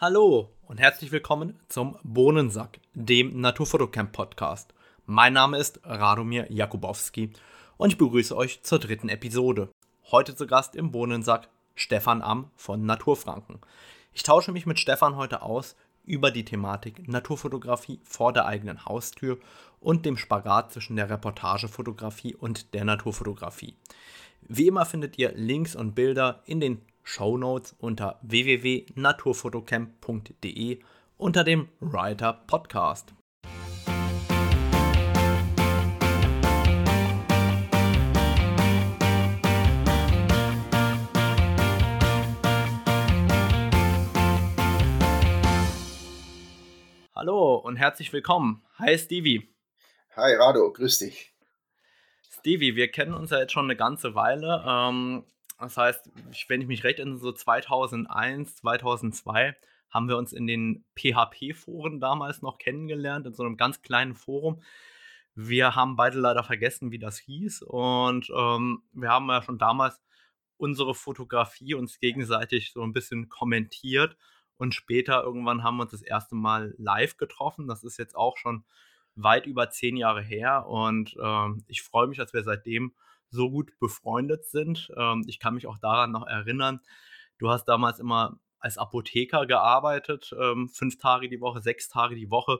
Hallo und herzlich willkommen zum Bohnensack, dem Naturfotocamp Podcast. Mein Name ist Radomir Jakubowski und ich begrüße euch zur dritten Episode. Heute zu Gast im Bohnensack Stefan Am von Naturfranken. Ich tausche mich mit Stefan heute aus über die Thematik Naturfotografie vor der eigenen Haustür und dem Spagat zwischen der Reportagefotografie und der Naturfotografie. Wie immer findet ihr Links und Bilder in den Show Notes unter www.naturfotocamp.de unter dem Writer Podcast. Hallo und herzlich willkommen. Hi Stevie. Hi Rado, grüß dich. Stevie, wir kennen uns ja jetzt schon eine ganze Weile. Ähm, das heißt, wenn ich mich recht erinnere, so 2001, 2002 haben wir uns in den PHP-Foren damals noch kennengelernt, in so einem ganz kleinen Forum. Wir haben beide leider vergessen, wie das hieß. Und ähm, wir haben ja schon damals unsere Fotografie uns gegenseitig so ein bisschen kommentiert. Und später irgendwann haben wir uns das erste Mal live getroffen. Das ist jetzt auch schon weit über zehn Jahre her. Und ähm, ich freue mich, dass wir seitdem so gut befreundet sind. Ähm, ich kann mich auch daran noch erinnern, du hast damals immer als Apotheker gearbeitet, ähm, fünf Tage die Woche, sechs Tage die Woche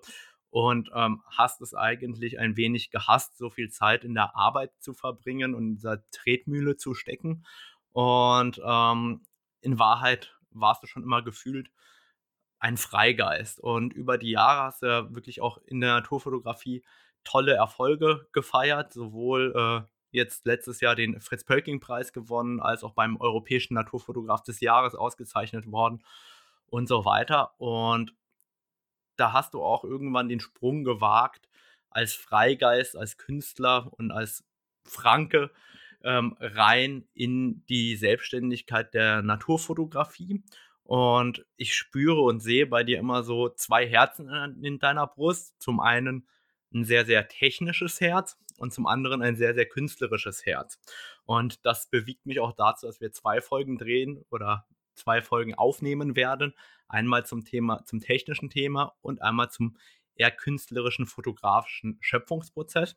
und ähm, hast es eigentlich ein wenig gehasst, so viel Zeit in der Arbeit zu verbringen und in dieser Tretmühle zu stecken. Und ähm, in Wahrheit warst du schon immer gefühlt ein Freigeist. Und über die Jahre hast du ja wirklich auch in der Naturfotografie tolle Erfolge gefeiert, sowohl äh, jetzt letztes Jahr den Fritz-Pölking-Preis gewonnen, als auch beim Europäischen Naturfotograf des Jahres ausgezeichnet worden und so weiter. Und da hast du auch irgendwann den Sprung gewagt, als Freigeist, als Künstler und als Franke ähm, rein in die Selbstständigkeit der Naturfotografie. Und ich spüre und sehe bei dir immer so zwei Herzen in deiner Brust. Zum einen ein sehr, sehr technisches Herz und zum anderen ein sehr, sehr künstlerisches Herz. Und das bewegt mich auch dazu, dass wir zwei Folgen drehen oder zwei Folgen aufnehmen werden. Einmal zum Thema, zum technischen Thema und einmal zum eher künstlerischen, fotografischen Schöpfungsprozess.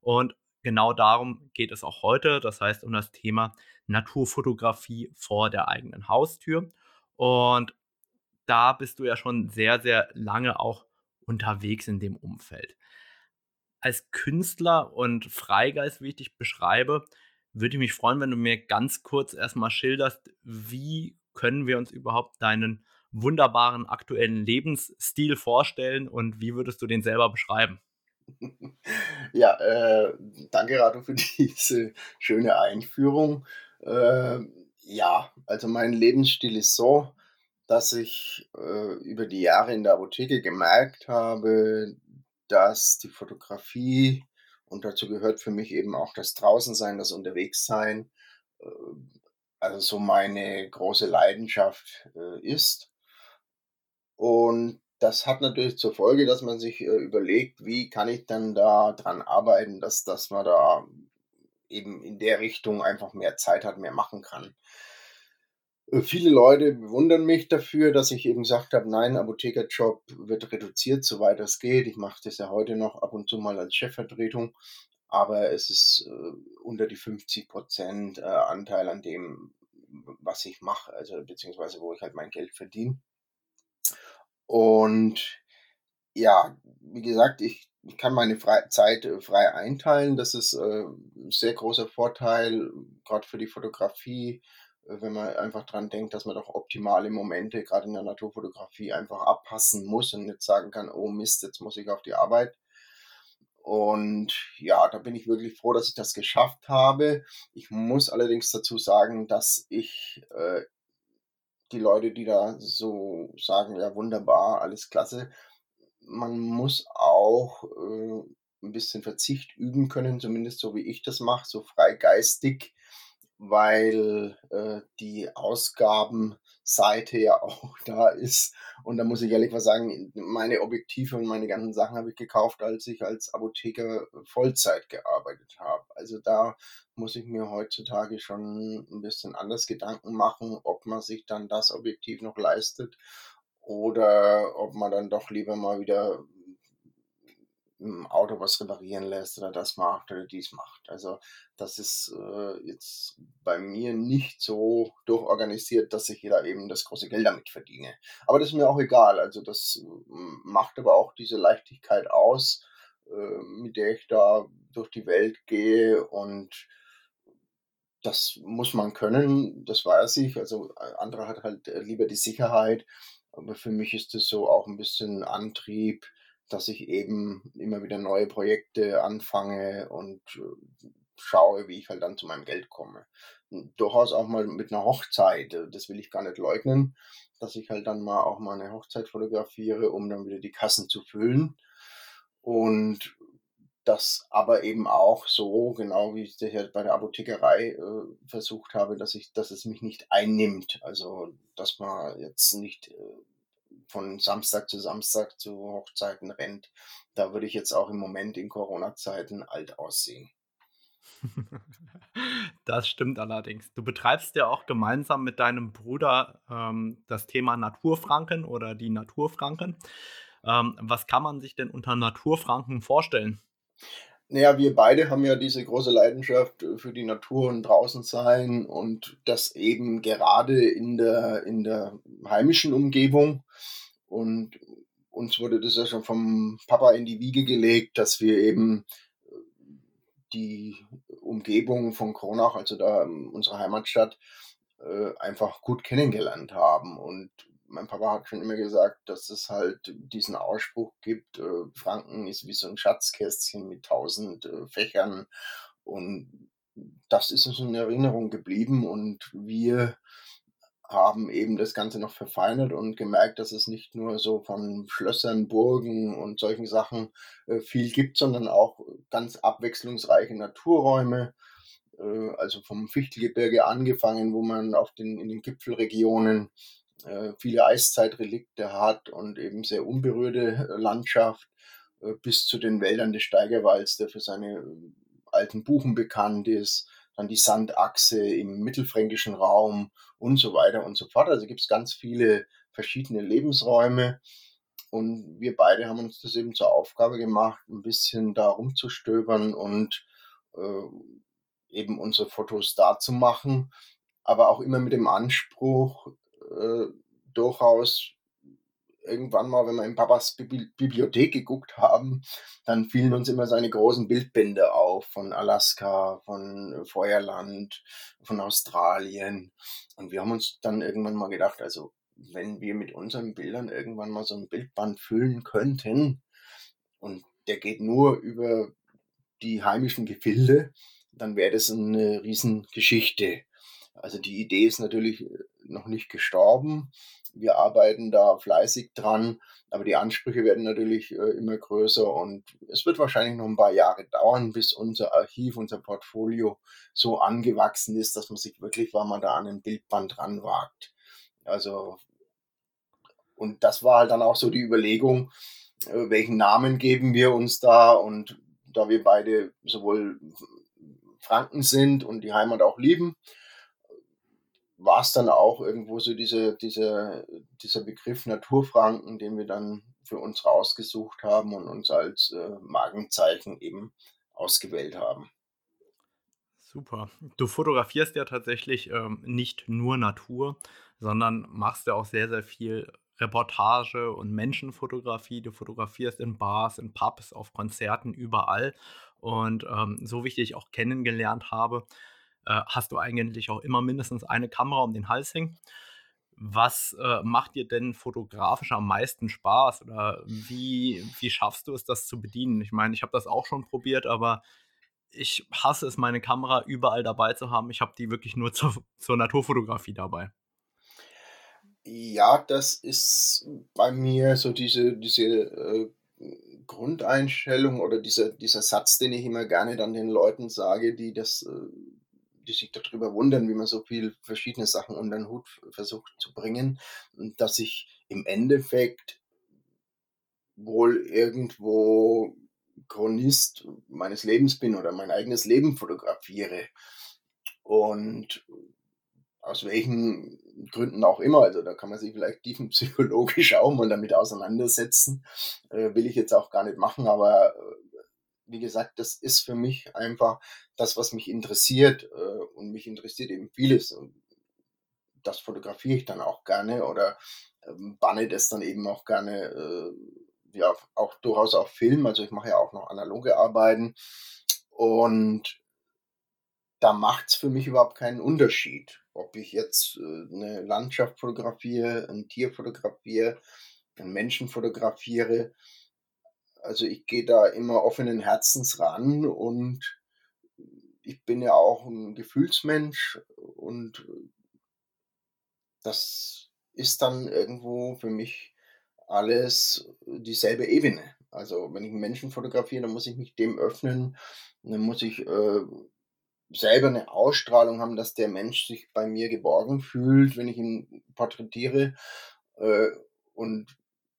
Und genau darum geht es auch heute. Das heißt um das Thema Naturfotografie vor der eigenen Haustür. Und da bist du ja schon sehr, sehr lange auch unterwegs in dem Umfeld als Künstler und Freigeist, wie ich dich beschreibe, würde ich mich freuen, wenn du mir ganz kurz erstmal schilderst, wie können wir uns überhaupt deinen wunderbaren aktuellen Lebensstil vorstellen und wie würdest du den selber beschreiben? Ja, äh, danke Rato für diese schöne Einführung. Äh, ja, also mein Lebensstil ist so, dass ich äh, über die Jahre in der Apotheke gemerkt habe, dass die Fotografie und dazu gehört für mich eben auch das Draußensein, das Unterwegssein, äh, also so meine große Leidenschaft äh, ist. Und das hat natürlich zur Folge, dass man sich äh, überlegt, wie kann ich dann da dran arbeiten, dass, dass man da eben in der Richtung einfach mehr Zeit hat, mehr machen kann. Äh, viele Leute bewundern mich dafür, dass ich eben gesagt habe, nein, Apothekerjob wird reduziert, soweit es geht. Ich mache das ja heute noch ab und zu mal als Chefvertretung, aber es ist äh, unter die 50 Prozent äh, Anteil an dem, was ich mache, also beziehungsweise wo ich halt mein Geld verdiene. Und ja, wie gesagt, ich, ich kann meine Fre Zeit äh, frei einteilen. Das ist äh, ein sehr großer Vorteil, gerade für die Fotografie äh, wenn man einfach dran denkt, dass man doch optimale Momente gerade in der Naturfotografie einfach abpassen muss und nicht sagen kann, oh Mist, jetzt muss ich auf die Arbeit. Und ja, da bin ich wirklich froh, dass ich das geschafft habe. Ich muss allerdings dazu sagen, dass ich äh, die Leute, die da so sagen, ja wunderbar, alles klasse, man muss auch äh, ein bisschen Verzicht üben können, zumindest so wie ich das mache, so freigeistig weil äh, die Ausgabenseite ja auch da ist. Und da muss ich ehrlich was sagen, meine Objektive und meine ganzen Sachen habe ich gekauft, als ich als Apotheker Vollzeit gearbeitet habe. Also da muss ich mir heutzutage schon ein bisschen anders Gedanken machen, ob man sich dann das Objektiv noch leistet oder ob man dann doch lieber mal wieder im Auto was reparieren lässt oder das macht oder dies macht. Also das ist äh, jetzt bei mir nicht so durchorganisiert, dass ich da eben das große Geld damit verdiene. Aber das ist mir auch egal. Also das macht aber auch diese Leichtigkeit aus, äh, mit der ich da durch die Welt gehe und das muss man können, das weiß ich. Also andere hat halt äh, lieber die Sicherheit, aber für mich ist das so auch ein bisschen Antrieb, dass ich eben immer wieder neue Projekte anfange und äh, schaue, wie ich halt dann zu meinem Geld komme. Durchaus auch mal mit einer Hochzeit, äh, das will ich gar nicht leugnen, dass ich halt dann mal auch mal eine Hochzeit fotografiere, um dann wieder die Kassen zu füllen. Und das aber eben auch so, genau wie ich das ja bei der Apothekerei äh, versucht habe, dass ich, dass es mich nicht einnimmt. Also, dass man jetzt nicht äh, von Samstag zu Samstag zu Hochzeiten rennt. Da würde ich jetzt auch im Moment in Corona-Zeiten alt aussehen. Das stimmt allerdings. Du betreibst ja auch gemeinsam mit deinem Bruder ähm, das Thema Naturfranken oder die Naturfranken. Ähm, was kann man sich denn unter Naturfranken vorstellen? Naja, wir beide haben ja diese große Leidenschaft für die Natur und draußen sein und das eben gerade in der, in der heimischen Umgebung. Und uns wurde das ja schon vom Papa in die Wiege gelegt, dass wir eben äh, die Umgebung von Kronach, also da ähm, unsere Heimatstadt, äh, einfach gut kennengelernt haben. Und mein Papa hat schon immer gesagt, dass es halt diesen Ausspruch gibt, äh, Franken ist wie so ein Schatzkästchen mit tausend äh, Fächern. Und das ist uns in Erinnerung geblieben und wir haben eben das Ganze noch verfeinert und gemerkt, dass es nicht nur so von Schlössern, Burgen und solchen Sachen äh, viel gibt, sondern auch ganz abwechslungsreiche Naturräume. Äh, also vom Fichtelgebirge angefangen, wo man auf den, in den Gipfelregionen äh, viele Eiszeitrelikte hat und eben sehr unberührte äh, Landschaft, äh, bis zu den Wäldern des Steigerwalds, der für seine alten Buchen bekannt ist, dann die Sandachse im mittelfränkischen Raum und so weiter und so fort. Also gibt es ganz viele verschiedene Lebensräume. Und wir beide haben uns das eben zur Aufgabe gemacht, ein bisschen da rumzustöbern und äh, eben unsere Fotos da zu machen, aber auch immer mit dem Anspruch, äh, durchaus irgendwann mal, wenn wir in Papas Bibliothek geguckt haben, dann fielen uns immer seine großen Bildbände auf von Alaska, von Feuerland, von Australien. Und wir haben uns dann irgendwann mal gedacht, also wenn wir mit unseren Bildern irgendwann mal so ein Bildband füllen könnten und der geht nur über die heimischen Gefilde, dann wäre das eine Riesengeschichte. Also die Idee ist natürlich noch nicht gestorben. Wir arbeiten da fleißig dran, aber die Ansprüche werden natürlich äh, immer größer und es wird wahrscheinlich noch ein paar Jahre dauern, bis unser Archiv, unser Portfolio so angewachsen ist, dass man sich wirklich, weil man da an ein Bildband ranwagt. Also, und das war halt dann auch so die Überlegung, äh, welchen Namen geben wir uns da und da wir beide sowohl Franken sind und die Heimat auch lieben, war es dann auch irgendwo so diese, diese, dieser Begriff Naturfranken, den wir dann für uns rausgesucht haben und uns als äh, Markenzeichen eben ausgewählt haben. Super. Du fotografierst ja tatsächlich ähm, nicht nur Natur, sondern machst ja auch sehr, sehr viel Reportage und Menschenfotografie. Du fotografierst in Bars, in Pubs, auf Konzerten, überall. Und ähm, so wie ich dich auch kennengelernt habe, äh, hast du eigentlich auch immer mindestens eine Kamera um den Hals hängen. Was äh, macht dir denn fotografisch am meisten Spaß oder wie, wie schaffst du es, das zu bedienen? Ich meine, ich habe das auch schon probiert, aber ich hasse es, meine Kamera überall dabei zu haben. Ich habe die wirklich nur zur, zur Naturfotografie dabei. Ja, das ist bei mir so diese, diese äh, Grundeinstellung oder dieser, dieser Satz, den ich immer gerne dann den Leuten sage, die das äh, die sich darüber wundern, wie man so viel verschiedene Sachen unter den Hut versucht zu bringen, dass ich im Endeffekt wohl irgendwo Chronist meines Lebens bin oder mein eigenes Leben fotografiere. Und aus welchen Gründen auch immer. Also da kann man sich vielleicht tiefenpsychologisch auch mal damit auseinandersetzen. Äh, will ich jetzt auch gar nicht machen, aber äh, wie gesagt, das ist für mich einfach das, was mich interessiert. Äh, und mich interessiert eben vieles. Das fotografiere ich dann auch gerne oder ähm, banne das dann eben auch gerne, äh, ja, auch durchaus auf Film. Also ich mache ja auch noch analoge Arbeiten. Und da macht es für mich überhaupt keinen Unterschied, ob ich jetzt äh, eine Landschaft fotografiere, ein Tier fotografiere, einen Menschen fotografiere. Also ich gehe da immer offenen Herzens ran und ich bin ja auch ein Gefühlsmensch und das ist dann irgendwo für mich alles dieselbe Ebene. Also wenn ich einen Menschen fotografiere, dann muss ich mich dem öffnen, dann muss ich äh, selber eine Ausstrahlung haben, dass der Mensch sich bei mir geborgen fühlt, wenn ich ihn porträtiere. Äh, und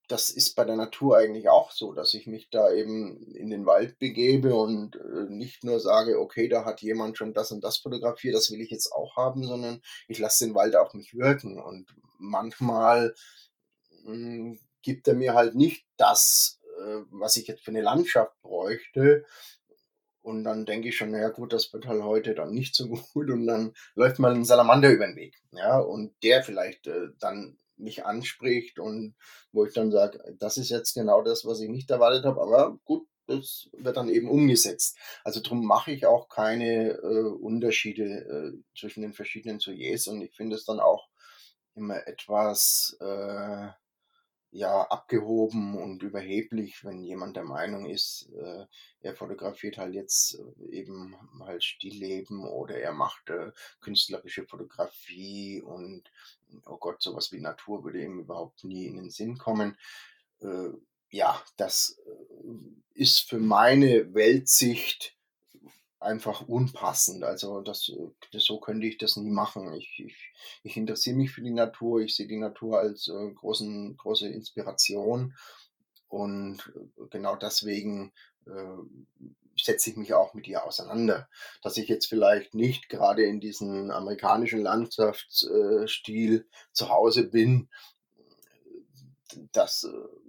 das ist bei der Natur eigentlich auch so, dass ich mich da eben in den Wald begebe und äh, nicht nur sage, okay, da hat jemand schon das und das fotografiert, das will ich jetzt auch haben, sondern ich lasse den Wald auf mich wirken. Und manchmal mh, hm, gibt er mir halt nicht das, äh, was ich jetzt für eine Landschaft bräuchte, und dann denke ich schon, naja gut, das wird halt heute dann nicht so gut und dann läuft mal ein Salamander über den Weg. Ja, und der vielleicht äh, dann mich anspricht und wo ich dann sage, das ist jetzt genau das, was ich nicht erwartet habe, aber gut, das wird dann eben umgesetzt. Also darum mache ich auch keine äh, Unterschiede äh, zwischen den verschiedenen Sujets und ich finde es dann auch immer etwas äh, ja, abgehoben und überheblich, wenn jemand der Meinung ist, äh, er fotografiert halt jetzt äh, eben halt Stillleben oder er macht äh, künstlerische Fotografie und oh Gott, sowas wie Natur würde ihm überhaupt nie in den Sinn kommen. Äh, ja, das äh, ist für meine Weltsicht einfach unpassend. Also das, das, so könnte ich das nie machen. Ich, ich, ich interessiere mich für die Natur, ich sehe die Natur als äh, großen, große Inspiration und äh, genau deswegen äh, setze ich mich auch mit ihr auseinander. Dass ich jetzt vielleicht nicht gerade in diesem amerikanischen Landschaftsstil äh, zu Hause bin, das äh,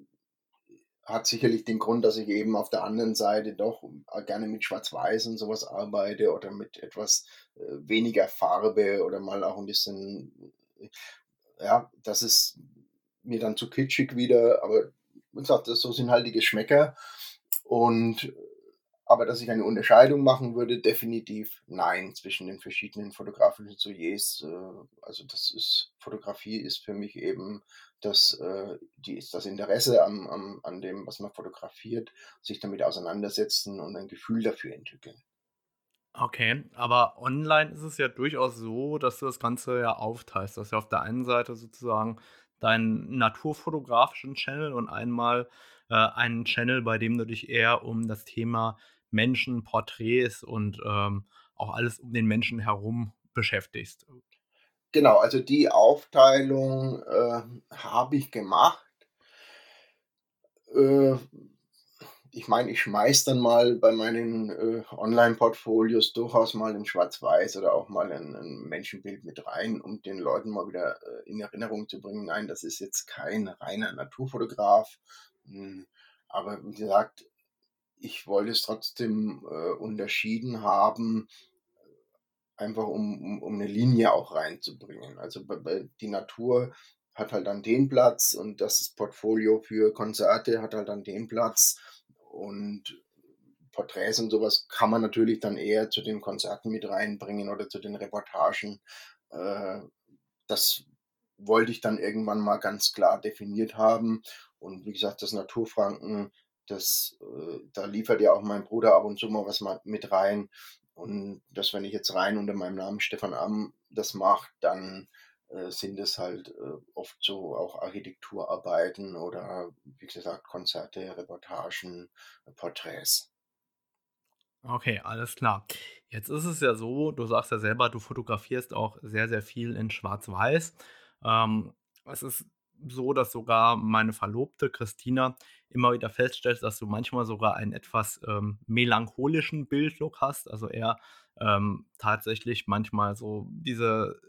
hat sicherlich den Grund, dass ich eben auf der anderen Seite doch äh, gerne mit Schwarz-Weiß und sowas arbeite oder mit etwas äh, weniger Farbe oder mal auch ein bisschen, äh, ja, das ist mir dann zu kitschig wieder, aber wie gesagt, so sind halt die Geschmäcker. Und aber dass ich eine Unterscheidung machen würde, definitiv nein zwischen den verschiedenen fotografischen Sujets. Also das ist, Fotografie ist für mich eben das, äh, die, das Interesse am, am, an dem, was man fotografiert, sich damit auseinandersetzen und ein Gefühl dafür entwickeln. Okay, aber online ist es ja durchaus so, dass du das Ganze ja aufteilst. Dass du auf der einen Seite sozusagen deinen naturfotografischen Channel und einmal äh, einen Channel, bei dem du dich eher um das Thema Menschen, Porträts und ähm, auch alles um den Menschen herum beschäftigst. Genau, also die Aufteilung äh, habe ich gemacht. Äh, ich meine, ich schmeiß dann mal bei meinen äh, Online-Portfolios durchaus mal in Schwarz-Weiß oder auch mal ein, ein, Menschenbild mit rein, um den Leuten mal wieder äh, in Erinnerung zu bringen. Nein, das ist jetzt kein reiner Naturfotograf. Hm, aber wie gesagt, ich wollte es trotzdem äh, unterschieden haben, einfach um, um, um eine Linie auch reinzubringen. Also bei, bei die Natur hat halt dann den Platz und das Portfolio für Konzerte hat halt dann den Platz und Porträts und sowas kann man natürlich dann eher zu den Konzerten mit reinbringen oder zu den Reportagen. Äh, das wollte ich dann irgendwann mal ganz klar definiert haben. Und wie gesagt, das Naturfranken, das, äh, da liefert ja auch mein Bruder ab und zu mal was mit rein. Und das, wenn ich jetzt rein unter meinem Namen Stefan Am das mache, dann äh, sind es halt äh, oft so auch Architekturarbeiten oder wie gesagt Konzerte, Reportagen, Porträts. Okay, alles klar. Jetzt ist es ja so, du sagst ja selber, du fotografierst auch sehr, sehr viel in Schwarz-Weiß. Ähm, es ist so, dass sogar meine Verlobte Christina immer wieder feststellt, dass du manchmal sogar einen etwas ähm, melancholischen Bildlook hast. Also eher ähm, tatsächlich manchmal so diese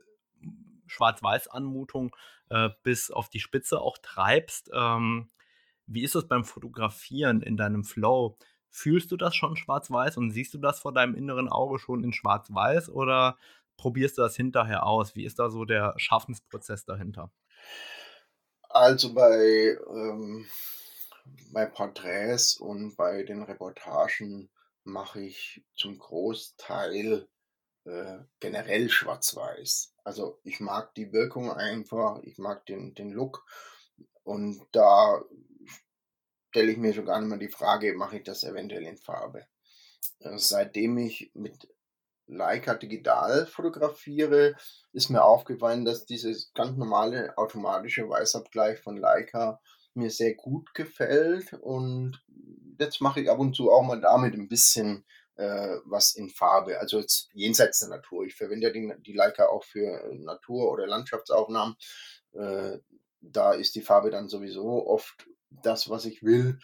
Schwarz-Weiß-Anmutung äh, bis auf die Spitze auch treibst. Ähm, wie ist es beim Fotografieren in deinem Flow? Fühlst du das schon schwarz-weiß und siehst du das vor deinem inneren Auge schon in schwarz-weiß oder probierst du das hinterher aus? Wie ist da so der Schaffensprozess dahinter? Also bei, ähm, bei Porträts und bei den Reportagen mache ich zum Großteil äh, generell schwarz-weiß. Also ich mag die Wirkung einfach, ich mag den, den Look und da stelle ich mir schon gar nicht mehr die Frage, mache ich das eventuell in Farbe. Äh, seitdem ich mit Leica digital fotografiere, ist mir aufgefallen, dass dieses ganz normale automatische Weißabgleich von Leica mir sehr gut gefällt und jetzt mache ich ab und zu auch mal damit ein bisschen äh, was in Farbe, also jetzt jenseits der Natur. Ich verwende ja die, die Leica auch für Natur- oder Landschaftsaufnahmen. Äh, da ist die Farbe dann sowieso oft das, was ich will.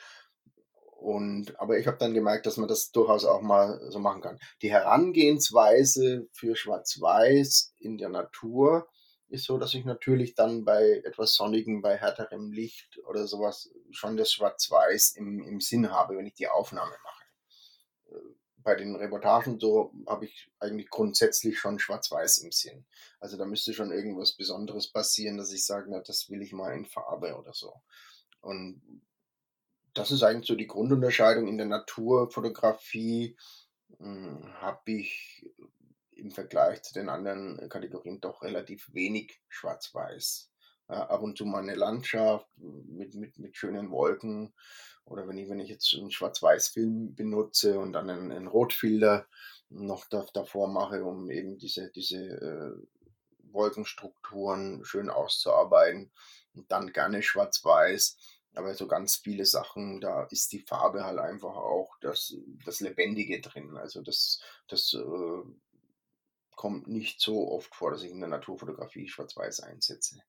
Und, aber ich habe dann gemerkt, dass man das durchaus auch mal so machen kann. Die Herangehensweise für Schwarz-Weiß in der Natur ist so, dass ich natürlich dann bei etwas Sonnigem, bei härterem Licht oder sowas schon das Schwarz-Weiß im, im Sinn habe, wenn ich die Aufnahme mache. Äh, bei den Reportagen so habe ich eigentlich grundsätzlich schon Schwarz-Weiß im Sinn. Also da müsste schon irgendwas Besonderes passieren, dass ich sage, na, das will ich mal in Farbe oder so. Und das ist eigentlich so die Grundunterscheidung. In der Naturfotografie hm, habe ich im Vergleich zu den anderen Kategorien doch relativ wenig Schwarz-Weiß. Ja, ab und zu mal eine Landschaft mit, mit, mit schönen Wolken oder wenn ich, wenn ich jetzt einen Schwarz-Weiß-Film benutze und dann einen, einen Rotfilter noch da, davor mache, um eben diese, diese äh, Wolkenstrukturen schön auszuarbeiten und dann gerne Schwarz-Weiß aber so ganz viele Sachen, da ist die Farbe halt einfach auch das, das Lebendige drin. Also das, das äh, kommt nicht so oft vor, dass ich in der Naturfotografie schwarz-weiß einsetze.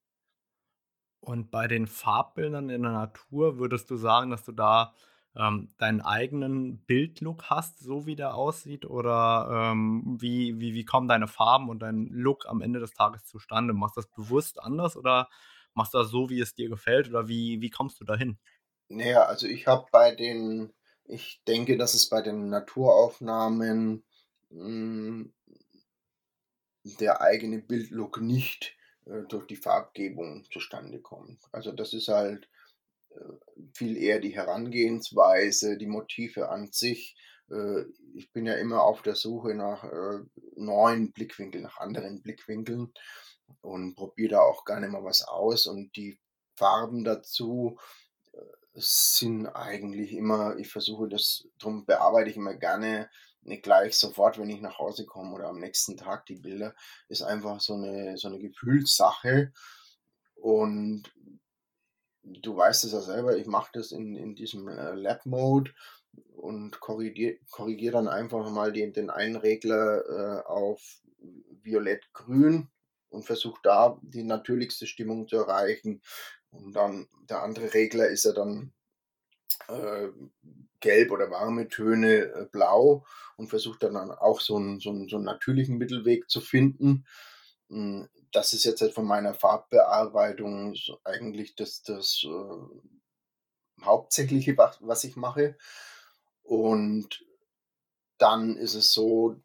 Und bei den Farbbildern in der Natur würdest du sagen, dass du da ähm, deinen eigenen Bildlook hast, so wie der aussieht? Oder ähm, wie, wie, wie kommen deine Farben und dein Look am Ende des Tages zustande? Machst du das bewusst anders oder machst du das so, wie es dir gefällt oder wie, wie kommst du dahin? Naja, also ich habe bei den, ich denke, dass es bei den Naturaufnahmen mh, hm, der eigene Bildlook nicht äh, durch die Farbgebung zustande kommt. Also das ist halt äh, viel eher die Herangehensweise, die Motive an sich. Äh, ich bin ja immer auf der Suche nach neuen Blickwinkeln, nach anderen Blickwinkeln und probiere da auch nicht mal was aus. Und die Farben dazu sind eigentlich immer, ich versuche das, darum bearbeite ich immer gerne nicht gleich sofort, wenn ich nach Hause komme oder am nächsten Tag die Bilder, ist einfach so eine, so eine Gefühlssache. Und du weißt es ja selber, ich mache das in, in diesem äh, Lab-Mode und korrigiere korrigier dann einfach mal den, den einen Regler äh, auf violett-grün und versucht da die natürlichste Stimmung zu erreichen. Und dann der andere Regler ist ja dann äh, gelb oder warme Töne äh, blau und versucht dann auch so einen, so, einen, so einen natürlichen Mittelweg zu finden. Hm, das ist jetzt halt von meiner Farbbearbeitung eigentlich das, das äh, Hauptsächliche, was, was ich mache. Und dann ist es so,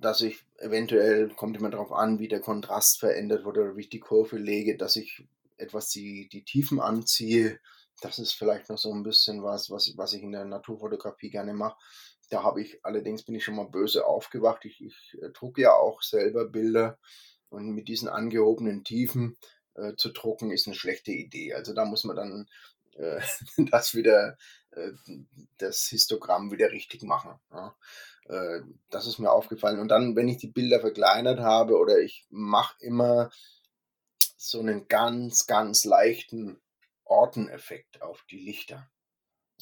dass ich eventuell, kommt immer darauf an, wie der Kontrast verändert wurde oder wie ich die Kurve lege, dass ich etwas die, die Tiefen anziehe. Das ist vielleicht noch so ein bisschen was, was, was ich in der Naturfotografie gerne mache. Da habe ich allerdings, bin ich schon mal böse aufgewacht. Ich, ich äh, drucke ja auch selber Bilder und mit diesen angehobenen Tiefen äh, zu drucken ist eine schlechte Idee. Also da muss man dann äh, das wieder, äh, das Histogramm wieder richtig machen. Ja. Äh, das ist mir aufgefallen. Und dann, wenn ich die Bilder verkleinert habe oder ich mache immer so einen ganz, ganz leichten Orteneffekt auf die Lichter.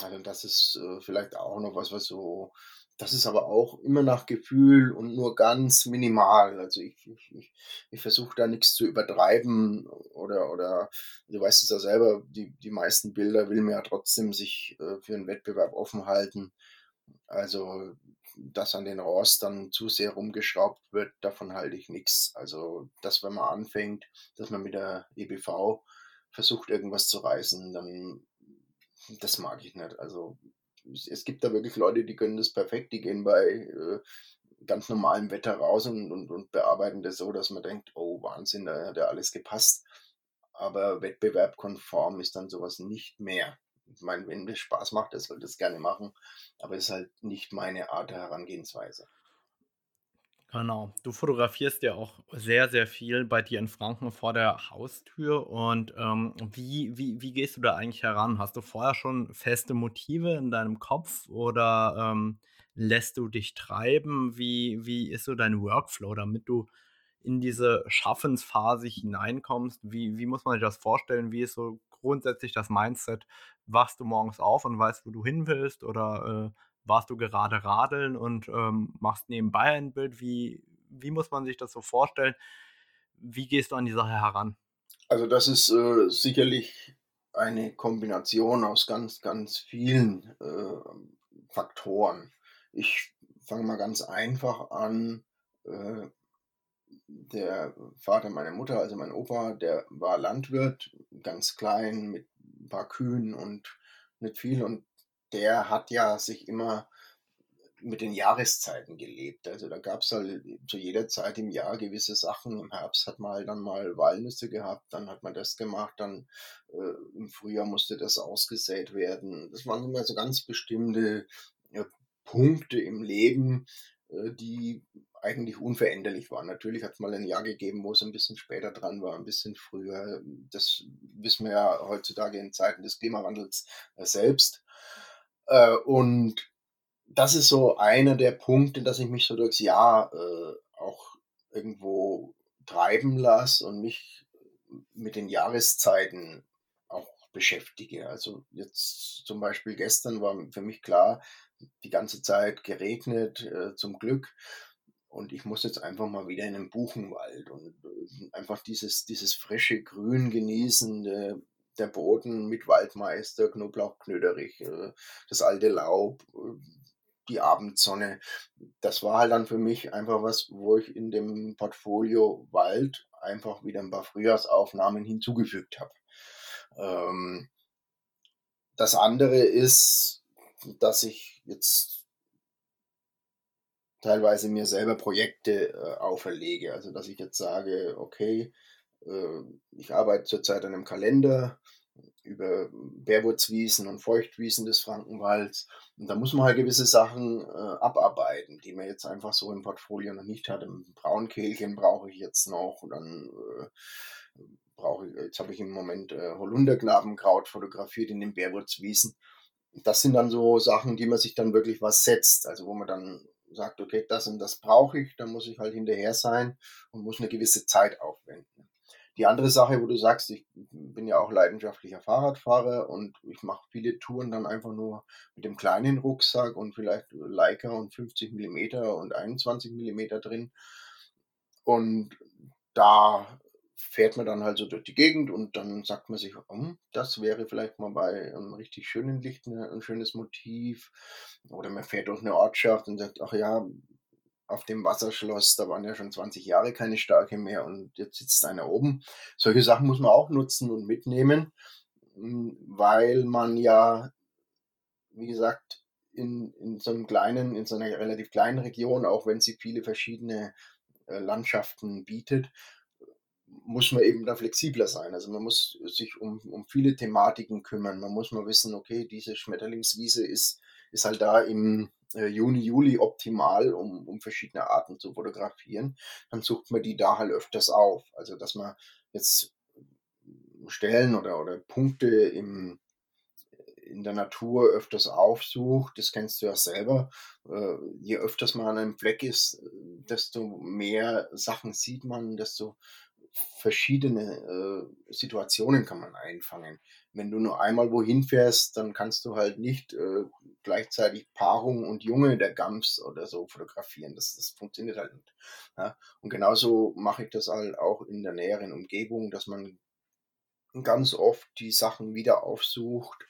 Also das ist äh, vielleicht auch noch was, was so, das ist aber auch immer nach Gefühl und nur ganz minimal. Also ich, ich, ich, ich versuche da nichts zu übertreiben oder, oder du weißt es ja selber, die, die meisten Bilder will man ja trotzdem sich äh, für einen Wettbewerb offen halten. Also, dass an den RAWs dann zu sehr rumgeschraubt wird, davon halte ich nichts. Also, dass wenn man anfängt, dass man mit der EBV versucht, irgendwas zu reißen, dann das mag ich nicht. Also, es gibt da wirklich Leute, die können das perfekt, die gehen bei äh, ganz normalem Wetter raus und, und, und bearbeiten das so, dass man denkt, oh Wahnsinn, da hat ja alles gepasst. Aber wettbewerbkonform ist dann sowas nicht mehr. Ich meine, wenn mir Spaß macht, das soll das gerne machen, aber es ist halt nicht meine Art der Herangehensweise. Genau. Du fotografierst ja auch sehr, sehr viel bei dir in Franken vor der Haustür. Und ähm, wie, wie, wie gehst du da eigentlich heran? Hast du vorher schon feste Motive in deinem Kopf oder ähm, lässt du dich treiben? Wie, wie ist so dein Workflow, damit du in diese Schaffensphase hineinkommst? Wie, wie muss man sich das vorstellen? Wie ist so grundsätzlich das Mindset? Wachst du morgens auf und weißt, wo du hin willst? Oder äh, warst du gerade radeln und ähm, machst nebenbei ein Bild? Wie, wie muss man sich das so vorstellen? Wie gehst du an die Sache heran? Also das ist äh, sicherlich eine Kombination aus ganz, ganz vielen äh, Faktoren. Ich fange mal ganz einfach an. Äh, der Vater meiner Mutter, also mein Opa, der war Landwirt, ganz klein, mit ein paar Kühen und nicht viel. Und der hat ja sich immer mit den Jahreszeiten gelebt. Also da gab es halt zu jeder Zeit im Jahr gewisse Sachen. Im Herbst hat man halt dann mal Walnüsse gehabt, dann hat man das gemacht, dann äh, im Frühjahr musste das ausgesät werden. Das waren immer so ganz bestimmte ja, Punkte im Leben, äh, die eigentlich unveränderlich waren. Natürlich hat es mal ein Jahr gegeben, wo es ein bisschen später dran war, ein bisschen früher. Das wissen wir ja heutzutage in Zeiten des Klimawandels äh, selbst. Äh, und das ist so einer der Punkte, dass ich mich so durchs Jahr äh, auch irgendwo treiben lasse und mich mit den Jahreszeiten auch beschäftige. Also jetzt zum Beispiel gestern war für mich klar, die ganze Zeit geregnet, äh, zum Glück. Und ich muss jetzt einfach mal wieder in den Buchenwald und äh, einfach dieses, dieses frische Grün genießen, der, der Boden mit Waldmeister, Knoblauchknöderich, äh, das alte Laub, äh, die Abendsonne. Das war halt dann für mich einfach was, wo ich in dem Portfolio Wald einfach wieder ein paar Frühjahrsaufnahmen hinzugefügt habe. Ähm, das andere ist, dass ich jetzt teilweise mir selber Projekte äh, auferlege. Also dass ich jetzt sage, okay, äh, ich arbeite zurzeit an einem Kalender über Bärwurzwiesen und Feuchtwiesen des Frankenwalds. Und da muss man halt gewisse Sachen äh, abarbeiten, die man jetzt einfach so im Portfolio noch nicht hat. Ein Braunkehlchen brauche ich jetzt noch. Und dann äh, brauche ich, jetzt habe ich im Moment äh, Holunderknabenkraut fotografiert in den Bärwurzwiesen. Das sind dann so Sachen, die man sich dann wirklich was setzt. Also wo man dann sagt, okay, das und das brauche ich, dann muss ich halt hinterher sein und muss eine gewisse Zeit aufwenden. Die andere Sache, wo du sagst, ich bin ja auch leidenschaftlicher Fahrradfahrer und ich mache viele Touren dann einfach nur mit dem kleinen Rucksack und vielleicht Leica und 50 mm und 21 mm drin. Und da fährt man dann halt so durch die Gegend und dann sagt man sich, hm, das wäre vielleicht mal bei einem richtig schönen Licht ein schönes Motiv. Oder man fährt durch eine Ortschaft und sagt, ach ja, auf dem Wasserschloss, da waren ja schon 20 Jahre keine Stärke mehr und jetzt sitzt einer oben. Solche Sachen muss man auch nutzen und mitnehmen, hm, weil man ja, wie gesagt, in, in so einem kleinen, in so einer relativ kleinen Region, auch wenn sie viele verschiedene äh, Landschaften bietet, muss man eben da flexibler sein. Also man muss sich um, um viele Thematiken kümmern. Man muss mal wissen, okay, diese Schmetterlingswiese ist, ist halt da im äh, Juni, Juli optimal, um, um verschiedene Arten zu fotografieren. Dann sucht man die da halt öfters auf. Also dass man jetzt Stellen oder, oder Punkte im, in der Natur öfters aufsucht, das kennst du ja selber. Äh, je öfters man an einem Fleck ist, desto mehr Sachen sieht man, desto verschiedene äh, Situationen kann man einfangen. Wenn du nur einmal wohin fährst, dann kannst du halt nicht äh, gleichzeitig Paarung und Junge der Gams oder so fotografieren. Das, das funktioniert halt nicht. Ja? Und genauso mache ich das halt auch in der näheren Umgebung, dass man ganz oft die Sachen wieder aufsucht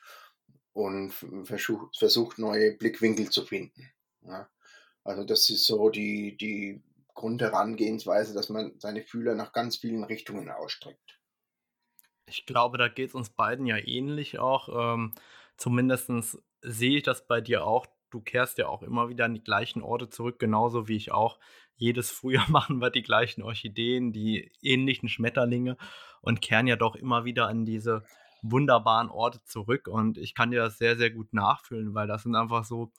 und versucht, versucht neue Blickwinkel zu finden. Ja. Also das ist so die, die Grundherangehensweise, dass man seine Fühler nach ganz vielen Richtungen ausstreckt. Ich glaube, da geht es uns beiden ja ähnlich auch. Ähm, Zumindest sehe ich das bei dir auch. Du kehrst ja auch immer wieder an die gleichen Orte zurück, genauso wie ich auch. Jedes Frühjahr machen wir die gleichen Orchideen, die ähnlichen Schmetterlinge und kehren ja doch immer wieder an diese wunderbaren Orte zurück. Und ich kann dir das sehr, sehr gut nachfühlen, weil das sind einfach so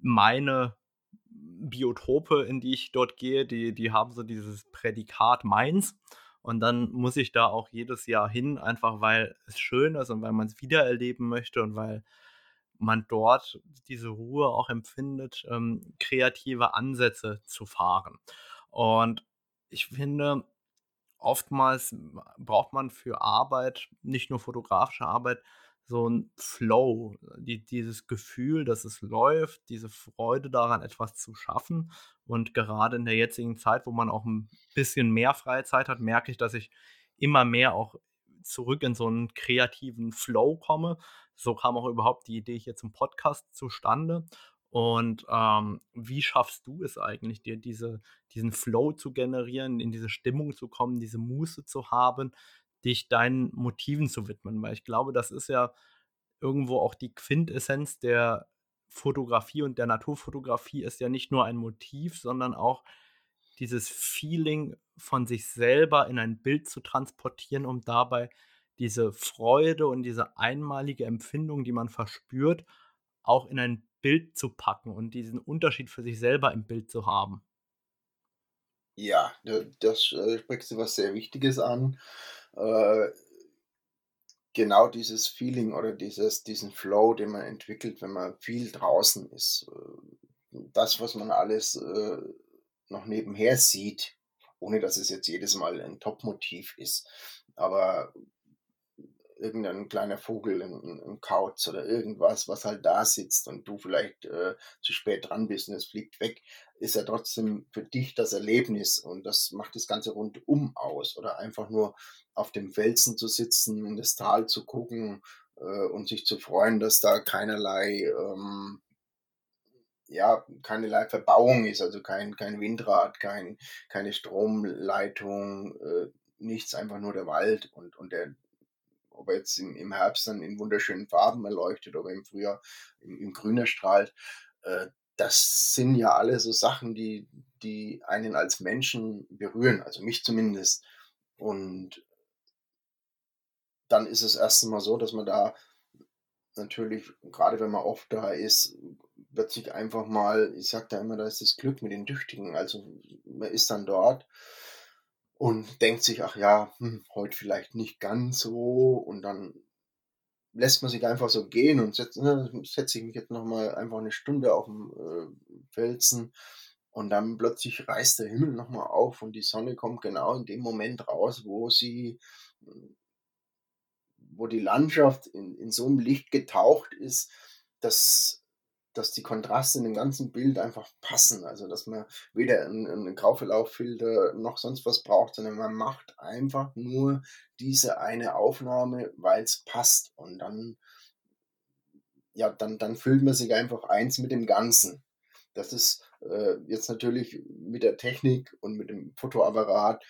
meine Biotope, in die ich dort gehe, die, die haben so dieses Prädikat meins. Und dann muss ich da auch jedes Jahr hin, einfach weil es schön ist und weil man es wiedererleben möchte und weil man dort diese Ruhe auch empfindet, ähm, kreative Ansätze zu fahren. Und ich finde, oftmals braucht man für Arbeit, nicht nur fotografische Arbeit, so ein Flow, die, dieses Gefühl, dass es läuft, diese Freude daran, etwas zu schaffen. Und gerade in der jetzigen Zeit, wo man auch ein bisschen mehr freie Zeit hat, merke ich, dass ich immer mehr auch zurück in so einen kreativen Flow komme. So kam auch überhaupt die Idee hier zum Podcast zustande. Und ähm, wie schaffst du es eigentlich, dir diese, diesen Flow zu generieren, in diese Stimmung zu kommen, diese Muße zu haben, dich deinen Motiven zu widmen, weil ich glaube, das ist ja irgendwo auch die Quintessenz der Fotografie und der Naturfotografie ist ja nicht nur ein Motiv, sondern auch dieses Feeling von sich selber in ein Bild zu transportieren, um dabei diese Freude und diese einmalige Empfindung, die man verspürt, auch in ein Bild zu packen und diesen Unterschied für sich selber im Bild zu haben. Ja, das äh, sprichst du was sehr Wichtiges an äh, genau dieses Feeling oder dieses, diesen Flow, den man entwickelt, wenn man viel draußen ist. Äh, das, was man alles äh, noch nebenher sieht, ohne dass es jetzt jedes Mal ein Top-Motiv ist. Aber irgendein kleiner Vogel im, im Kauz oder irgendwas, was halt da sitzt und du vielleicht äh, zu spät dran bist und es fliegt weg, ist ja trotzdem für dich das Erlebnis und das macht das Ganze rundum aus. Oder einfach nur auf dem Felsen zu sitzen, in das Tal zu gucken äh, und sich zu freuen, dass da keinerlei ähm, ja, keinerlei Verbauung ist, also kein, kein Windrad, kein, keine Stromleitung, äh, nichts, einfach nur der Wald und, und der, ob er jetzt im, im Herbst dann in wunderschönen Farben erleuchtet oder im Frühjahr im, im Grün erstrahlt, äh, das sind ja alle so Sachen, die, die einen als Menschen berühren, also mich zumindest. Und dann ist es erst einmal so, dass man da natürlich, gerade wenn man oft da ist, sich einfach mal, ich sage da immer, da ist das Glück mit den Tüchtigen. Also man ist dann dort und denkt sich, ach ja, hm, heute vielleicht nicht ganz so. Und dann lässt man sich einfach so gehen und setzt, ne, setze ich mich jetzt nochmal einfach eine Stunde auf dem äh, Felsen und dann plötzlich reißt der Himmel nochmal auf und die Sonne kommt genau in dem Moment raus, wo sie, wo die Landschaft in, in so einem Licht getaucht ist, dass dass die Kontraste in dem ganzen Bild einfach passen. Also, dass man weder einen, einen Grauverlauffilter noch sonst was braucht, sondern man macht einfach nur diese eine Aufnahme, weil es passt. Und dann, ja, dann, dann fühlt man sich einfach eins mit dem Ganzen. Das ist äh, jetzt natürlich mit der Technik und mit dem Fotoapparat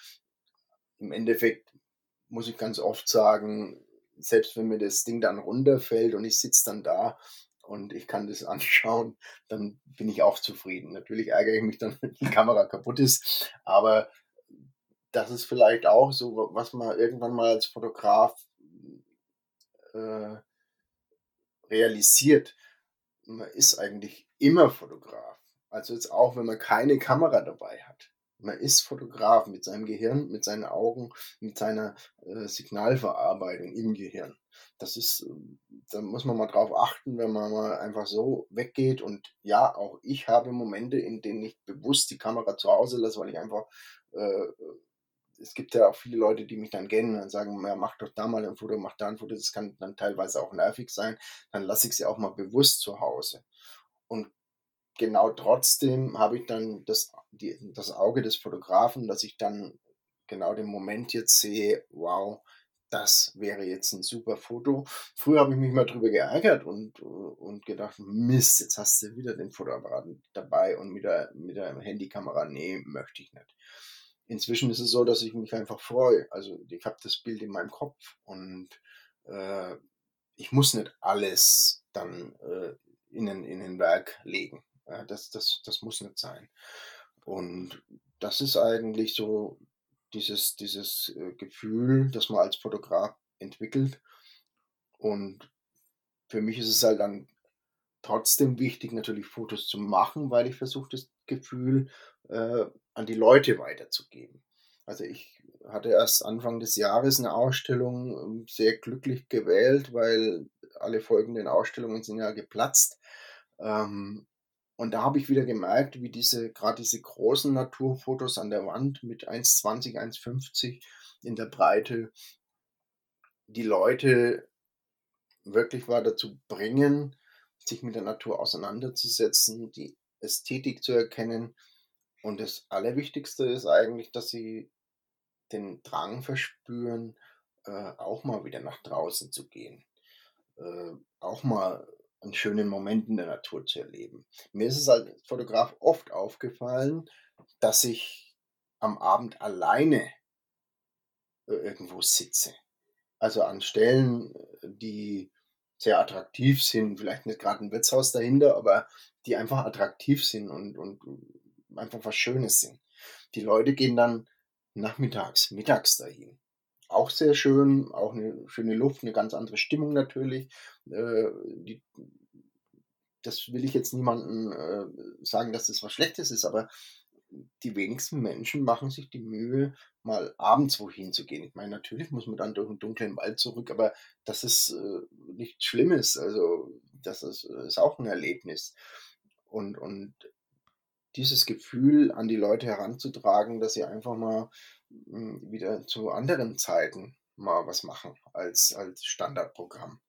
im Endeffekt, muss ich ganz oft sagen, selbst wenn mir das Ding dann runterfällt und ich sitze dann da und ich kann das anschauen, dann bin ich auch zufrieden. Natürlich ärgere ich mich dann, wenn die Kamera kaputt ist, aber das ist vielleicht auch so, was man irgendwann mal als Fotograf äh, realisiert. Man ist eigentlich immer Fotograf. Also jetzt auch, wenn man keine Kamera dabei hat. Man ist Fotograf mit seinem Gehirn, mit seinen Augen, mit seiner äh, Signalverarbeitung im Gehirn. Das ist, ähm, da muss man mal drauf achten, wenn man mal einfach so weggeht. Und ja, auch ich habe Momente, in denen ich bewusst die Kamera zu Hause lasse, weil ich einfach, äh, es gibt ja auch viele Leute, die mich dann kennen und sagen, ja, mach doch da mal ein Foto, mach da ein Foto. Das kann dann teilweise auch nervig sein. Dann lasse ich sie auch mal bewusst zu Hause. Und genau trotzdem habe ich dann das, die, das Auge des Fotografen, dass ich dann genau den Moment jetzt sehe, wow, das wäre jetzt ein super Foto. Früher habe ich mich mal drüber geärgert und, und gedacht, Mist, jetzt hast du wieder den Fotoapparat dabei und mit der, mit der Handykamera, nee, möchte ich nicht. Inzwischen ist es so, dass ich mich einfach freue. Also ich habe das Bild in meinem Kopf und äh, ich muss nicht alles dann äh, in, ein, in ein Werk legen. Ja, das, das, das muss nicht sein. Und das ist eigentlich so dieses, dieses äh, Gefühl, das man als Fotograf entwickelt. Und für mich ist es halt dann trotzdem wichtig, natürlich Fotos zu machen, weil ich versuche, das Gefühl äh, an die Leute weiterzugeben. Also ich hatte erst Anfang des Jahres eine Ausstellung ähm, sehr glücklich gewählt, weil alle folgenden Ausstellungen sind ja geplatzt. Ähm, und da habe ich wieder gemerkt, wie diese, gerade diese großen Naturfotos an der Wand mit 1,20, 1,50 in der Breite, die Leute wirklich war dazu bringen, sich mit der Natur auseinanderzusetzen, die Ästhetik zu erkennen. Und das Allerwichtigste ist eigentlich, dass sie den Drang verspüren, äh, auch mal wieder nach draußen zu gehen. Äh, auch mal einen schönen Moment in der Natur zu erleben. Mir ist es als Fotograf oft aufgefallen, dass ich am Abend alleine äh, irgendwo sitze. Also an Stellen, die sehr attraktiv sind, vielleicht nicht gerade ein Wirtshaus dahinter, aber die einfach attraktiv sind und, und einfach was Schönes sind. Die Leute gehen dann nachmittags, mittags dahin. Auch sehr schön, auch eine schöne Luft, eine ganz andere Stimmung natürlich. Äh, die, das will ich jetzt niemandem äh, sagen, dass das was Schlechtes ist, aber die wenigsten Menschen machen sich die Mühe, mal abends wohin zu gehen. Ich meine, natürlich muss man dann durch einen dunklen Wald zurück, aber das ist äh, nichts Schlimmes. Also, das ist, ist, auch ein Erlebnis. Und, und dieses Gefühl an die Leute heranzutragen, dass sie einfach mal hm, wieder zu anderen Zeiten mal was machen als, als Standardprogramm.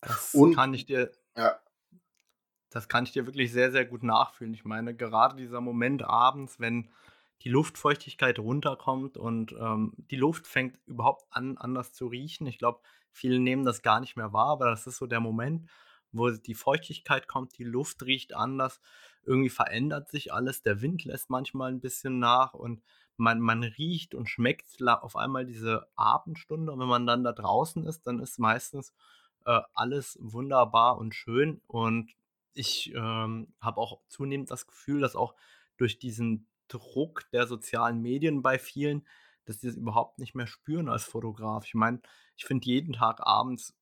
Das und, kann ich dir. Ja. Das kann ich dir wirklich sehr, sehr gut nachfühlen. Ich meine, gerade dieser Moment abends, wenn die Luftfeuchtigkeit runterkommt und ähm, die Luft fängt überhaupt an, anders zu riechen. Ich glaube, viele nehmen das gar nicht mehr wahr, aber das ist so der Moment, wo die Feuchtigkeit kommt, die Luft riecht anders, irgendwie verändert sich alles, der Wind lässt manchmal ein bisschen nach und man, man riecht und schmeckt auf einmal diese Abendstunde und wenn man dann da draußen ist, dann ist meistens äh, alles wunderbar und schön und ich ähm, habe auch zunehmend das Gefühl, dass auch durch diesen Druck der sozialen Medien bei vielen, dass sie das überhaupt nicht mehr spüren als Fotograf. Ich meine, ich finde jeden Tag abends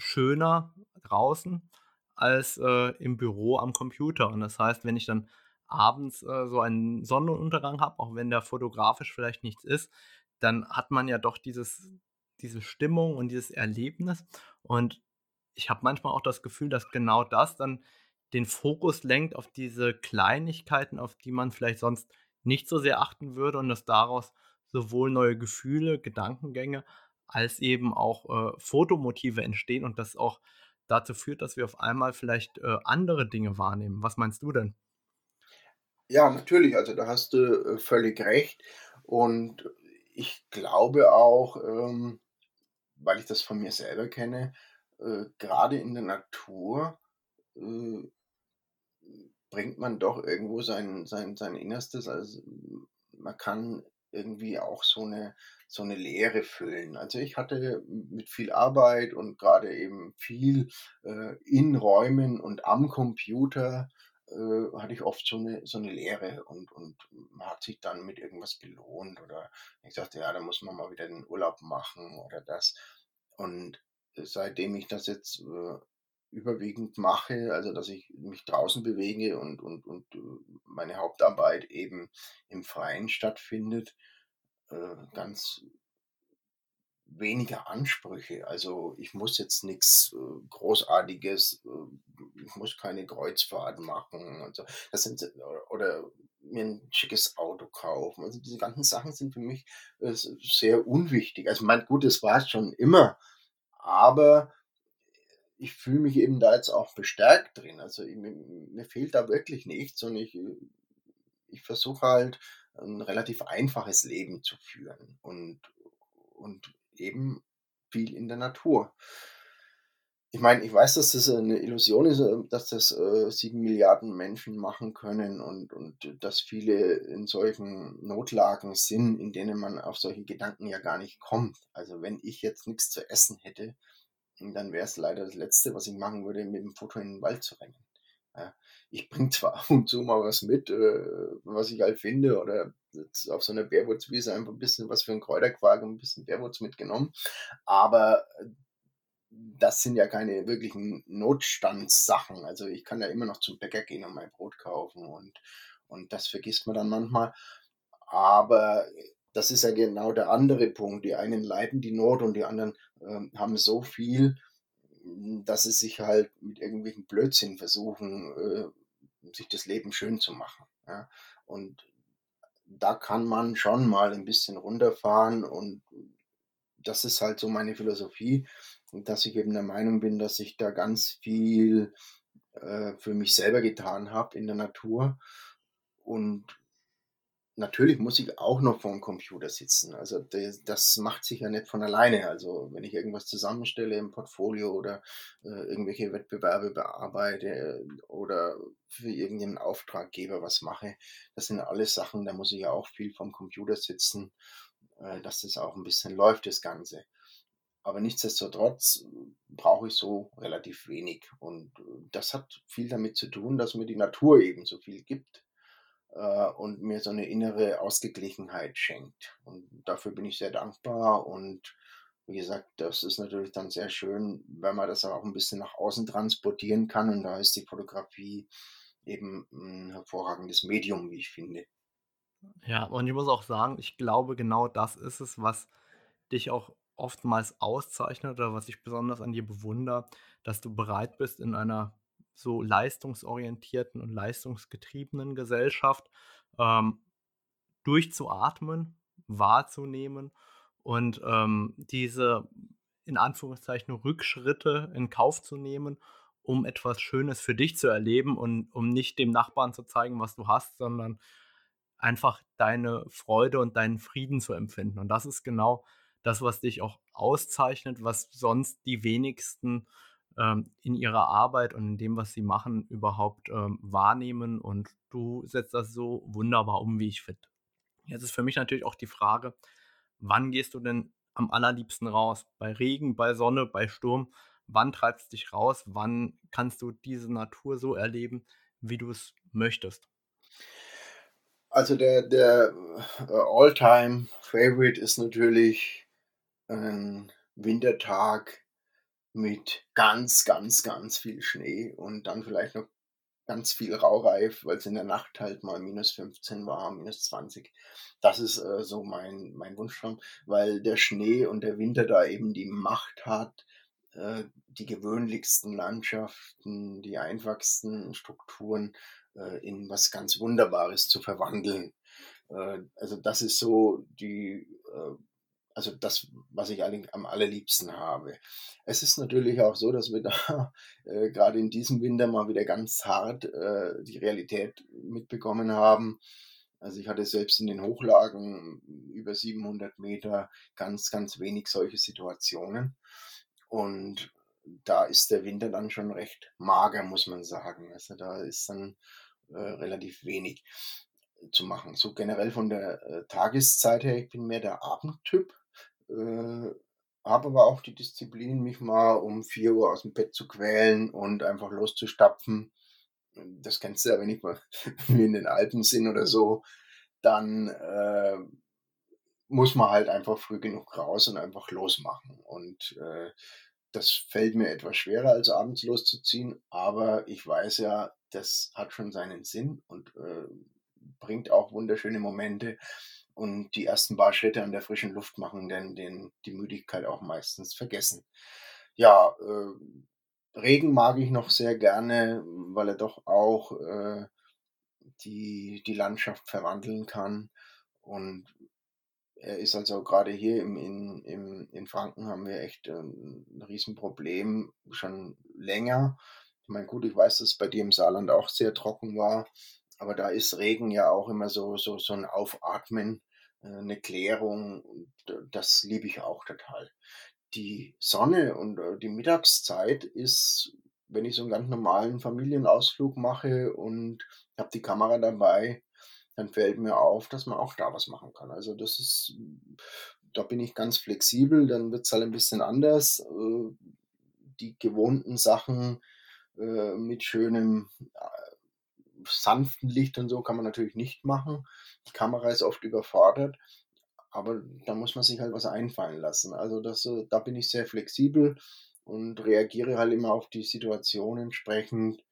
schöner draußen als äh, im Büro am Computer. Und das heißt, wenn ich dann abends äh, so einen Sonnenuntergang habe, auch wenn der fotografisch vielleicht nichts ist, dann hat man ja doch dieses, diese Stimmung und dieses Erlebnis. Und ich habe manchmal auch das Gefühl, dass genau das dann den Fokus lenkt auf diese Kleinigkeiten, auf die man vielleicht sonst nicht so sehr achten würde und dass daraus sowohl neue Gefühle, Gedankengänge als eben auch äh, Fotomotive entstehen und das auch dazu führt, dass wir auf einmal vielleicht äh, andere Dinge wahrnehmen. Was meinst du denn? Ja, natürlich, also da hast du äh, völlig recht und ich glaube auch, ähm, weil ich das von mir selber kenne, äh, gerade in der Natur äh, bringt man doch irgendwo sein, sein, sein Innerstes. Also man kann irgendwie auch so eine, so eine Leere füllen. Also ich hatte mit viel Arbeit und gerade eben viel äh, in Räumen und am Computer äh, hatte ich oft so eine, so eine Leere und, und hat sich dann mit irgendwas belohnt oder ich dachte, ja, da muss man mal wieder den Urlaub machen oder das. Und seitdem ich das jetzt äh, überwiegend mache, also dass ich mich draußen bewege und, und, und äh, meine Hauptarbeit eben im Freien stattfindet, äh, ganz weniger Ansprüche. Also ich muss jetzt nichts äh, Großartiges, ich muss keine Kreuzfahrten machen und so. Das sind oder mir ein schickes Auto kaufen. Also diese ganzen Sachen sind für mich sehr unwichtig. Also mein gut, das war es schon immer, aber ich fühle mich eben da jetzt auch bestärkt drin. Also ich, mir, fehlt da wirklich nichts und ich, ich versuche halt ein relativ einfaches Leben zu führen und, und eben viel in der Natur. Ich meine, ich weiß, dass das eine Illusion ist, äh, dass das, äh, 7 Milliarden Menschen machen können und und dass viele in solchen Notlagen sind, in denen man auf solche Gedanken ja gar nicht kommt. Also, wenn ich jetzt nichts zu essen hätte, dann wäre es leider das Letzte, was ich machen würde, mit dem Foto in den Wald zu rennen. Ja, ich bringe zwar ab und zu mal was mit, äh, was ich halt finde, oder auf so einer Bärwurzwiese einfach ein bisschen was für 'n Kräuterquark und 'n bisschen Bärwurz mitgenommen, aber äh, das sind ja keine wirklichen Notstandssachen. Also, ich kann ja immer noch zum Bäcker gehen und mein Brot kaufen und und das vergisst man dann manchmal. Aber das ist ja genau der andere Punkt. Die einen leiden die Not und die anderen, ähm, haben so viel, hm, dass sie sich halt mit irgendwelchen Blödsinn versuchen, äh, sich das Leben schön zu machen, ja? Und da kann man schon mal ein bisschen runterfahren und das ist halt so meine Philosophie, dass ich eben der Meinung bin, dass ich da ganz viel, äh, für mich selber getan habe in der Natur. Und natürlich muss ich auch noch vorm Computer sitzen. Also, das macht sich ja nicht von alleine. Also, wenn ich irgendwas zusammenstelle im Portfolio oder, äh, irgendwelche Wettbewerbe bearbeite oder für irgendeinen Auftraggeber was mache, das sind alles Sachen, da muss ich ja auch viel vorm Computer sitzen, äh, dass das auch ein bisschen läuft, das Ganze. Aber nichtsdestotrotz brauche ich so relativ wenig. Und äh, das hat viel damit zu tun, dass mir die Natur eben so viel gibt äh, und mir so eine innere Ausgeglichenheit schenkt. Und dafür bin ich sehr dankbar. Und wie gesagt, das ist natürlich dann sehr schön, wenn man das auch ein bisschen nach außen transportieren kann. Und da ist die Fotografie eben ein hervorragendes Medium, wie ich finde. Ja, und ich muss auch sagen, ich glaube, genau das ist es, was dich auch oftmals auszeichnet oder was ich besonders an dir bewundere, dass du bereit bist, in einer so leistungsorientierten und leistungsgetriebenen Gesellschaft ähm, durchzuatmen, wahrzunehmen und ähm, diese in Anführungszeichen Rückschritte in Kauf zu nehmen, um etwas Schönes für dich zu erleben und um nicht dem Nachbarn zu zeigen, was du hast, sondern einfach deine Freude und deinen Frieden zu empfinden. Und das ist genau das, was dich auch auszeichnet, was sonst die wenigsten ähm, in ihrer Arbeit und in dem, was sie machen, überhaupt ähm, wahrnehmen. Und du setzt das so wunderbar um, wie ich finde. Jetzt ist für mich natürlich auch die Frage, wann gehst du denn am allerliebsten raus? Bei Regen, bei Sonne, bei Sturm? Wann treibst du dich raus? Wann kannst du diese Natur so erleben, wie du es möchtest? Also der, der äh, All-Time-Favorite ist natürlich ein Wintertag mit ganz, ganz, ganz viel Schnee und dann vielleicht noch ganz viel Raureif, weil es in der Nacht halt mal minus 15 war, minus 20. Das ist äh, so mein, mein Wunschtraum, weil der Schnee und der Winter da eben die Macht hat, äh, die gewöhnlichsten Landschaften, die einfachsten Strukturen äh, in was ganz Wunderbares zu verwandeln. Äh, also das ist so die, äh, also das, was ich am allerliebsten habe. Es ist natürlich auch so, dass wir da äh, gerade in diesem Winter mal wieder ganz hart äh, die Realität mitbekommen haben. Also ich hatte selbst in den Hochlagen über 700 Meter ganz, ganz wenig solche Situationen. Und da ist der Winter dann schon recht mager, muss man sagen. Also da ist dann äh, relativ wenig zu machen. So generell von der äh, Tageszeit her, ich bin mehr der Abendtyp, äh, habe aber auch die Disziplin, mich mal um 4 Uhr aus dem Bett zu quälen und einfach loszustapfen. Das kennst du ja, wenn ich mal wir in den Alpen sind oder so, dann äh, muss man halt einfach früh genug raus und einfach losmachen. Und äh, das fällt mir etwas schwerer, als abends loszuziehen, aber ich weiß ja, das hat schon seinen Sinn und äh, bringt auch wunderschöne Momente. Und die ersten paar Schritte an der frischen Luft machen denn den, die Müdigkeit auch meistens vergessen. Ja, äh, Regen mag ich noch sehr gerne, weil er doch auch äh, die, die Landschaft verwandeln kann. Und er ist also gerade hier im, in, im, in Franken haben wir echt ein, ein Riesenproblem schon länger. Ich meine, gut, ich weiß, dass es bei dir im Saarland auch sehr trocken war, aber da ist Regen ja auch immer so, so, so ein Aufatmen, äh, eine Klärung. Das liebe ich auch total. die Sonne und äh, die Mittagszeit ist, wenn ich so einen ganz normalen Familienausflug mache und habe die Kamera dabei, dann fällt mir auf, dass man auch da was machen kann. Also das ist, da bin ich ganz flexibel, dann wird es halt ein bisschen anders. Äh, die gewohnten Sachen mit schönem sanften Licht und so kann man natürlich nicht machen. Die Kamera ist oft überfordert, aber da muss man sich halt was einfallen lassen. Also das, da bin ich sehr flexibel und reagiere halt immer auf die Situation entsprechend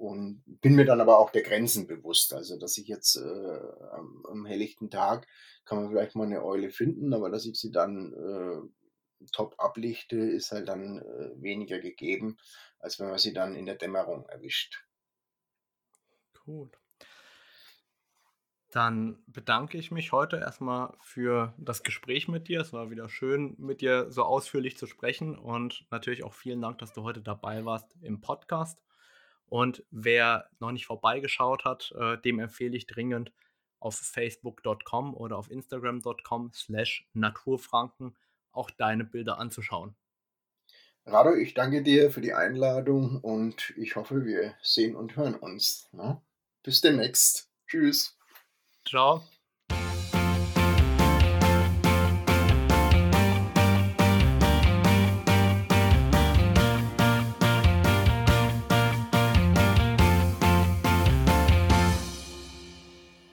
und bin mir dann aber auch der Grenzen bewusst. Also, dass ich jetzt äh, am, am, helllichten Tag kann man vielleicht mal eine Eule finden, aber dass ich sie dann äh, top ablichte, ist halt dann äh, weniger gegeben, als wenn man sie dann in der Dämmerung erwischt. Gut. Dann bedanke ich mich heute erstmal für das Gespräch mit dir. Es war wieder schön, mit dir so ausführlich zu sprechen und natürlich auch vielen Dank, dass du heute dabei warst im Podcast. Und wer noch nicht vorbeigeschaut hat, äh, dem empfehle ich dringend auf facebook.com oder auf instagram.com slash naturfranken auch deine Bilder anzuschauen. Rado, ich danke dir für die Einladung und ich hoffe, wir sehen und hören uns. Ne? Bis demnächst. Tschüss. Ciao.